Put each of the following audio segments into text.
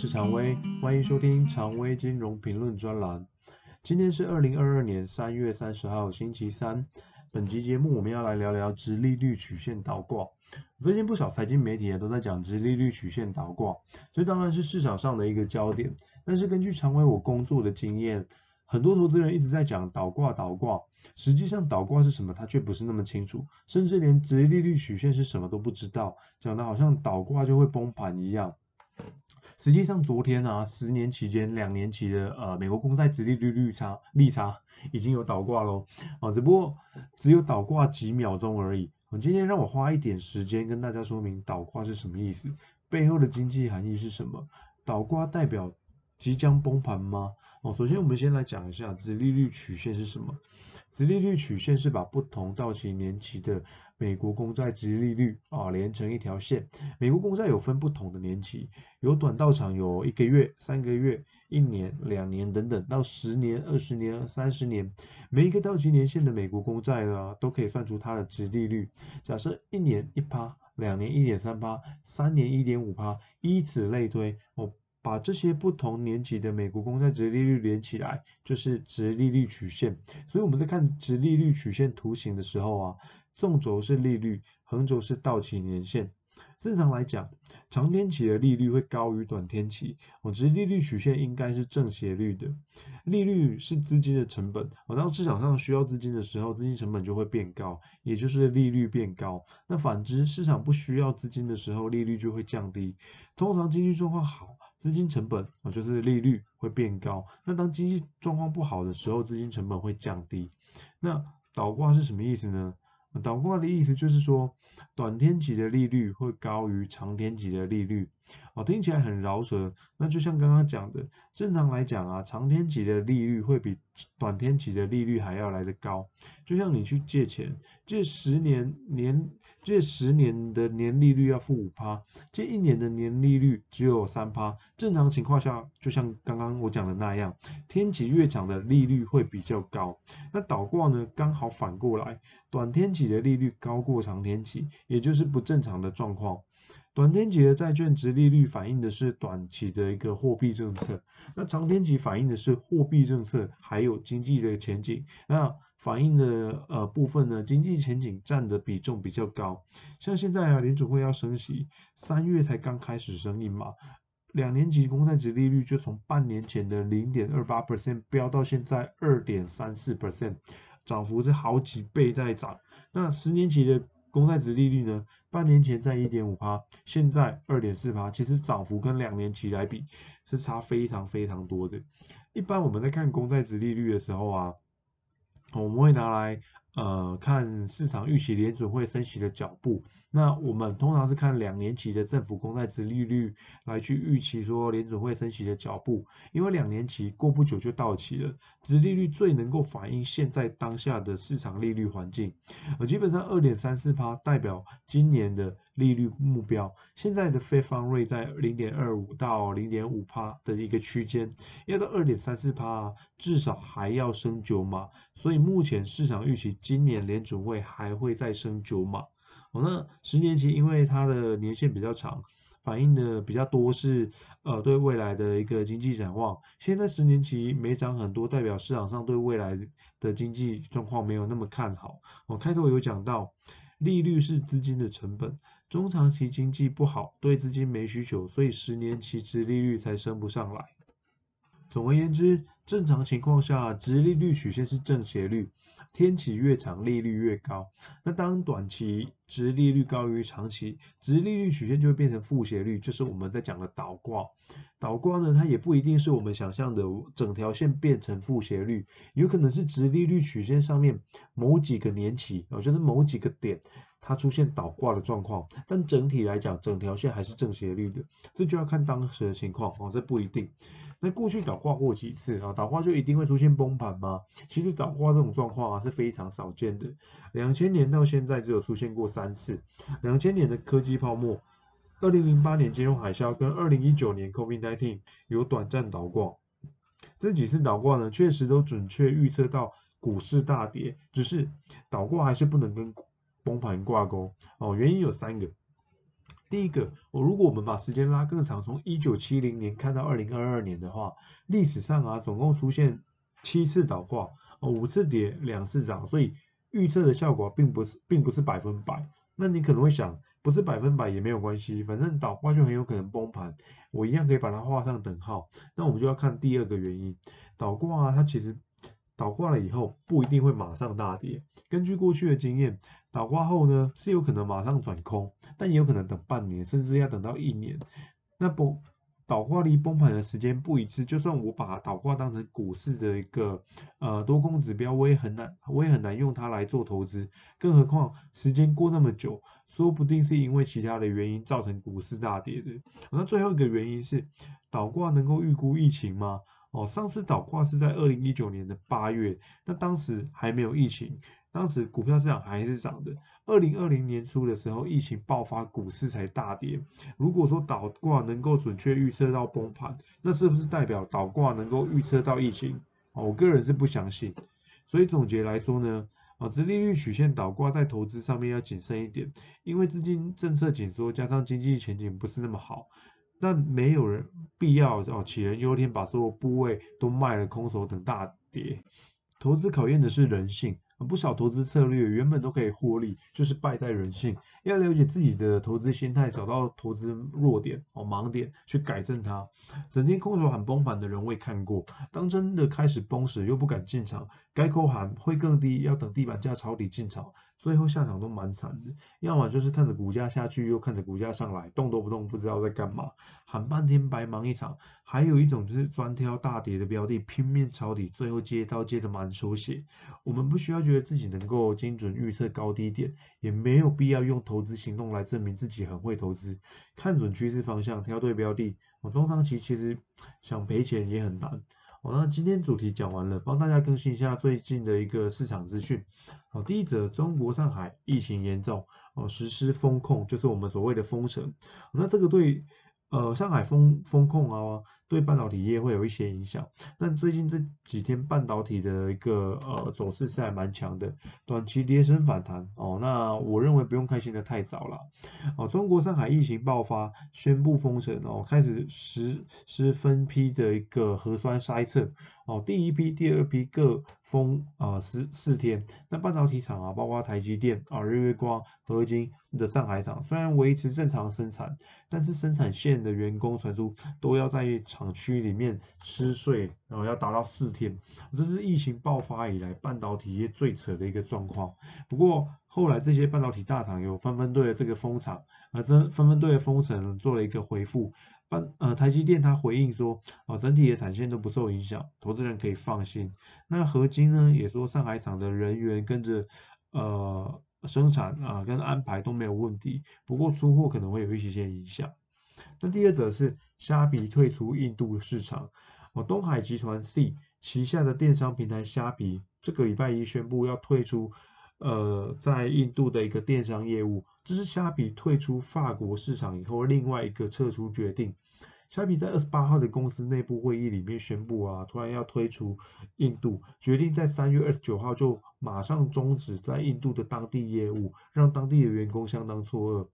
是常威，欢迎收听常威金融评论专栏。今天是二零二二年三月三十号，星期三。本集节目我们要来聊聊直利率曲线倒挂。最近不少财经媒体也都在讲直利率曲线倒挂，这当然是市场上的一个焦点。但是根据常威我工作的经验，很多投资人一直在讲倒挂倒挂，实际上倒挂是什么，他却不是那么清楚，甚至连直利率曲线是什么都不知道，讲的好像倒挂就会崩盘一样。实际上，昨天啊，十年期间、两年期的呃美国公债殖利率利差利差已经有倒挂喽，啊，只不过只有倒挂几秒钟而已。我今天让我花一点时间跟大家说明倒挂是什么意思，背后的经济含义是什么，倒挂代表即将崩盘吗？哦，首先我们先来讲一下殖利率曲线是什么。殖利率曲线是把不同到期年期的美国公债殖利率啊连成一条线。美国公债有分不同的年期，有短到长，有一个月、三个月、一年、两年等等，到十年、二十年、三十年，每一个到期年限的美国公债啊，都可以算出它的殖利率。假设一年一趴，两年一点三趴，三年一点五趴，以此类推。哦。把这些不同年级的美国公债值利率连起来，就是值利率曲线。所以我们在看值利率曲线图形的时候啊，纵轴是利率，横轴是到期年限。正常来讲，长天期的利率会高于短天期，我，值利率曲线应该是正斜率的。利率是资金的成本，我，当市场上需要资金的时候，资金成本就会变高，也就是利率变高。那反之，市场不需要资金的时候，利率就会降低。通常经济状况好。资金成本啊，就是利率会变高。那当经济状况不好的时候，资金成本会降低。那倒挂是什么意思呢？倒挂的意思就是说，短天期的利率会高于长天期的利率，哦，听起来很饶舌。那就像刚刚讲的，正常来讲啊，长天期的利率会比短天期的利率还要来得高。就像你去借钱，借十年年。借十年的年利率要付五趴，借一年的年利率只有三趴。正常情况下，就像刚刚我讲的那样，天期越长的利率会比较高。那倒挂呢，刚好反过来，短天期的利率高过长天期，也就是不正常的状况。短天期的债券值利率反映的是短期的一个货币政策，那长天期反映的是货币政策还有经济的前景。那反映的呃部分呢，经济前景占的比重比较高。像现在啊，联储会要升息，三月才刚开始升印嘛，两年期公债值利率就从半年前的零点二八 percent 飙到现在二点三四 percent，涨幅是好几倍在涨。那十年期的公债值利率呢，半年前在一点五趴，现在二点四趴，其实涨幅跟两年期来比是差非常非常多的。一般我们在看公债值利率的时候啊。我们会拿来呃看市场预期联准会升息的脚步，那我们通常是看两年期的政府公债值利率来去预期说联准会升息的脚步，因为两年期过不久就到期了，值利率最能够反映现在当下的市场利率环境，呃基本上二点三四趴代表今年的。利率目标现在的非方瑞在零点二五到零点五趴的一个区间，要到二点三四趴，至少还要升九码，所以目前市场预期今年联准会还会再升九码。哦，那十年期因为它的年限比较长，反映的比较多是呃对未来的一个经济展望。现在十年期没涨很多，代表市场上对未来的经济状况没有那么看好。我开头有讲到，利率是资金的成本。中长期经济不好，对资金没需求，所以十年期之利率才升不上来。总而言之，正常情况下，殖利率曲线是正斜率，天期越长，利率越高。那当短期殖利率高于长期，殖利率曲线就会变成负斜率，就是我们在讲的倒挂。倒挂呢，它也不一定是我们想象的整条线变成负斜率，有可能是殖利率曲线上面某几个年期，哦，就是某几个点。它出现倒挂的状况，但整体来讲，整条线还是正斜率的，这就要看当时的情况哦，这不一定。那过去倒挂过几次啊？倒挂就一定会出现崩盘吗？其实倒挂这种状况啊是非常少见的，两千年到现在只有出现过三次。两千年的科技泡沫，二零零八年金融海啸跟二零一九年 COVID-19 有短暂倒挂，这几次倒挂呢，确实都准确预测到股市大跌，只是倒挂还是不能跟。崩盘挂钩哦，原因有三个。第一个，我如果我们把时间拉更长，从一九七零年看到二零二二年的话，历史上啊总共出现七次倒挂，五次跌，两次涨，所以预测的效果并不是并不是百分百。那你可能会想，不是百分百也没有关系，反正倒挂就很有可能崩盘，我一样可以把它画上等号。那我们就要看第二个原因，倒挂啊它其实。倒挂了以后不一定会马上大跌，根据过去的经验，倒挂后呢是有可能马上转空，但也有可能等半年，甚至要等到一年。那崩倒挂离崩盘的时间不一致，就算我把倒挂当成股市的一个呃多空指标，我也很难我也很难用它来做投资。更何况时间过那么久，说不定是因为其他的原因造成股市大跌的。那最后一个原因是倒挂能够预估疫情吗？哦，上次倒挂是在二零一九年的八月，那当时还没有疫情，当时股票市场还是涨的。二零二零年初的时候，疫情爆发，股市才大跌。如果说倒挂能够准确预测到崩盘，那是不是代表倒挂能够预测到疫情？我个人是不相信。所以总结来说呢，啊，殖利率曲线倒挂在投资上面要谨慎一点，因为资金政策紧缩，加上经济前景不是那么好。但没有人必要哦，杞人忧天，把所有部位都卖了，空手等大跌。投资考验的是人性。不少投资策略原本都可以获利，就是败在人性。要了解自己的投资心态，找到投资弱点哦盲点，去改正它。整天空手喊崩盘的人未看过，当真的开始崩时又不敢进场，该口喊会更低，要等地板价抄底进场，最后下场都蛮惨的。要么就是看着股价下去，又看着股价上来，动都不动，不知道在干嘛，喊半天白忙一场。还有一种就是专挑大跌的标的，拼命抄底，最后接刀接的满手血。我们不需要。觉得自己能够精准预测高低点，也没有必要用投资行动来证明自己很会投资。看准趋势方向，挑对标的，我中长期其实想赔钱也很难。好，那今天主题讲完了，帮大家更新一下最近的一个市场资讯。好，第一则，中国上海疫情严重，哦，实施封控，就是我们所谓的封城。那这个对，呃，上海封封控啊。对半导体业会有一些影响，但最近这几天半导体的一个呃走势是还蛮强的，短期跌升反弹哦，那我认为不用开心的太早了哦。中国上海疫情爆发，宣布封城哦，开始实施分批的一个核酸筛测哦，第一批、第二批各封啊十四天。那半导体厂啊，包括台积电啊、日月光、合金的上海厂，虽然维持正常生产，但是生产线的员工传出都要在厂区里面吃睡，然后要达到四天，这是疫情爆发以来半导体业最扯的一个状况。不过后来这些半导体大厂有纷纷对这个封厂，啊，这纷纷对封城做了一个回复。半呃台积电它回应说，啊整体的产线都不受影响，投资人可以放心。那合金呢也说上海厂的人员跟着呃生产啊跟安排都没有问题，不过出货可能会有一些些影响。那第二则是虾皮退出印度市场，哦，东海集团 C 旗下的电商平台虾皮，这个礼拜一宣布要退出，呃，在印度的一个电商业务，这是虾皮退出法国市场以后另外一个撤出决定。虾皮在二十八号的公司内部会议里面宣布啊，突然要退出印度，决定在三月二十九号就马上终止在印度的当地业务，让当地的员工相当错愕。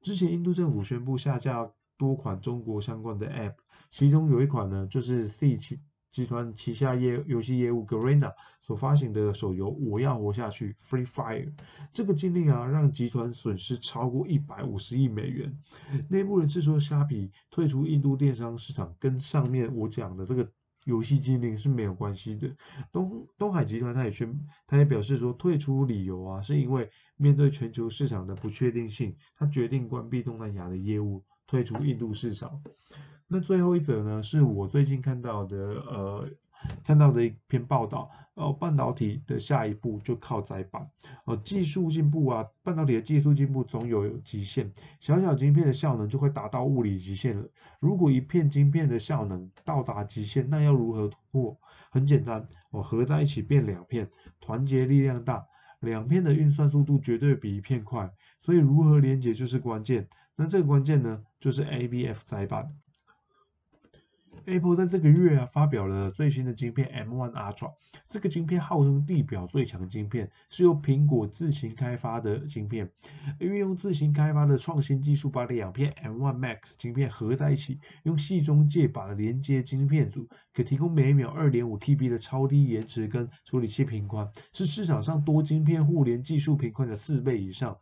之前印度政府宣布下架。多款中国相关的 App，其中有一款呢，就是 C 集集团旗下业游戏业务 Garena 所发行的手游《我要活下去》Free Fire。这个禁令啊，让集团损失超过一百五十亿美元。内部人士说，虾皮退出印度电商市场，跟上面我讲的这个游戏禁令是没有关系的。东东海集团他也宣，他也表示说，退出理由啊，是因为面对全球市场的不确定性，他决定关闭东南亚的业务。退出印度市场。那最后一则呢，是我最近看到的，呃，看到的一篇报道。哦，半导体的下一步就靠载板。哦，技术进步啊，半导体的技术进步总有极限。小小晶片的效能就会达到物理极限了。如果一片晶片的效能到达极限，那要如何突破？很简单，哦，合在一起变两片，团结力量大，两片的运算速度绝对比一片快。所以如何连接就是关键。那这个关键呢，就是 ABF 载板。Apple 在这个月啊发表了最新的晶片 M1 Ultra，这个晶片号称地表最强晶片，是由苹果自行开发的晶片，运用自行开发的创新技术，把两片 M1 Max 晶片合在一起，用细中介把连接晶片组，可提供每秒 2.5TB 的超低延迟跟处理器频宽，是市场上多晶片互联技术频宽的四倍以上。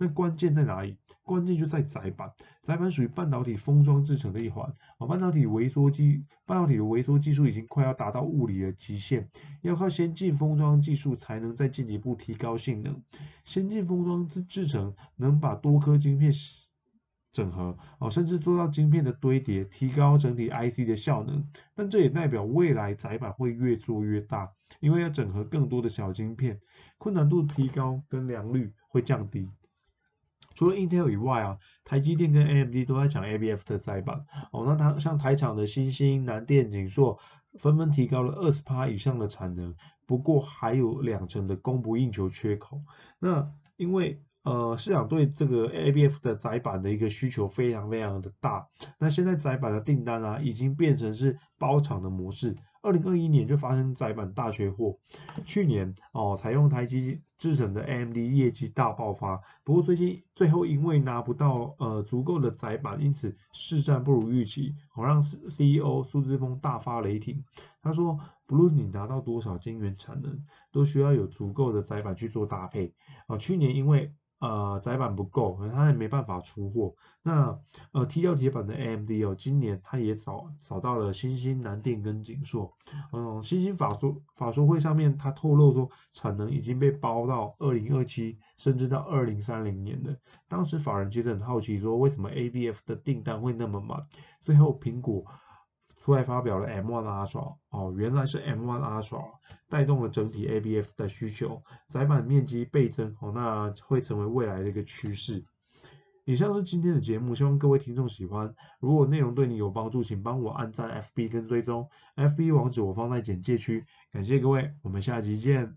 那关键在哪里？关键就在载板，载板属于半导体封装制成的一环啊。半导体微缩技，半导体的微缩技术已经快要达到物理的极限，要靠先进封装技术才能再进一步提高性能。先进封装制制成能把多颗晶片整合哦，甚至做到晶片的堆叠，提高整体 IC 的效能。但这也代表未来载板会越做越大，因为要整合更多的小晶片，困难度提高跟良率会降低。除了 Intel 以外啊，台积电跟 AMD 都在抢 ABF 的载板哦。那它像台厂的新兴、南电、景硕纷纷提高了二十趴以上的产能，不过还有两成的供不应求缺口。那因为呃市场对这个 ABF 的载板的一个需求非常非常的大，那现在载板的订单啊已经变成是包厂的模式。二零二一年就发生载板大缺货，去年哦采用台积制成的 AMD 业绩大爆发，不过最近最后因为拿不到呃足够的载板，因此市占不如预期，好让 CEO 苏志峰大发雷霆。他说，不论你拿到多少晶圆产能，都需要有足够的载板去做搭配。啊，去年因为呃，载板不够，可能它也没办法出货。那呃，T 六铁板的 AMD 哦，今年它也找找到了新兴、南电跟景硕。嗯，新兴法说法说会上面，它透露说产能已经被包到二零二七，甚至到二零三零年的。当时法人其实很好奇，说为什么 ABF 的订单会那么满？最后苹果。出来发表了 M1 Ultra 哦，原来是 M1 Ultra 带动了整体 ABF 的需求，载板面积倍增哦，那会成为未来的一个趋势。以上是今天的节目，希望各位听众喜欢。如果内容对你有帮助，请帮我按赞 FB 跟追踪，FB 网址我放在简介区。感谢各位，我们下集见。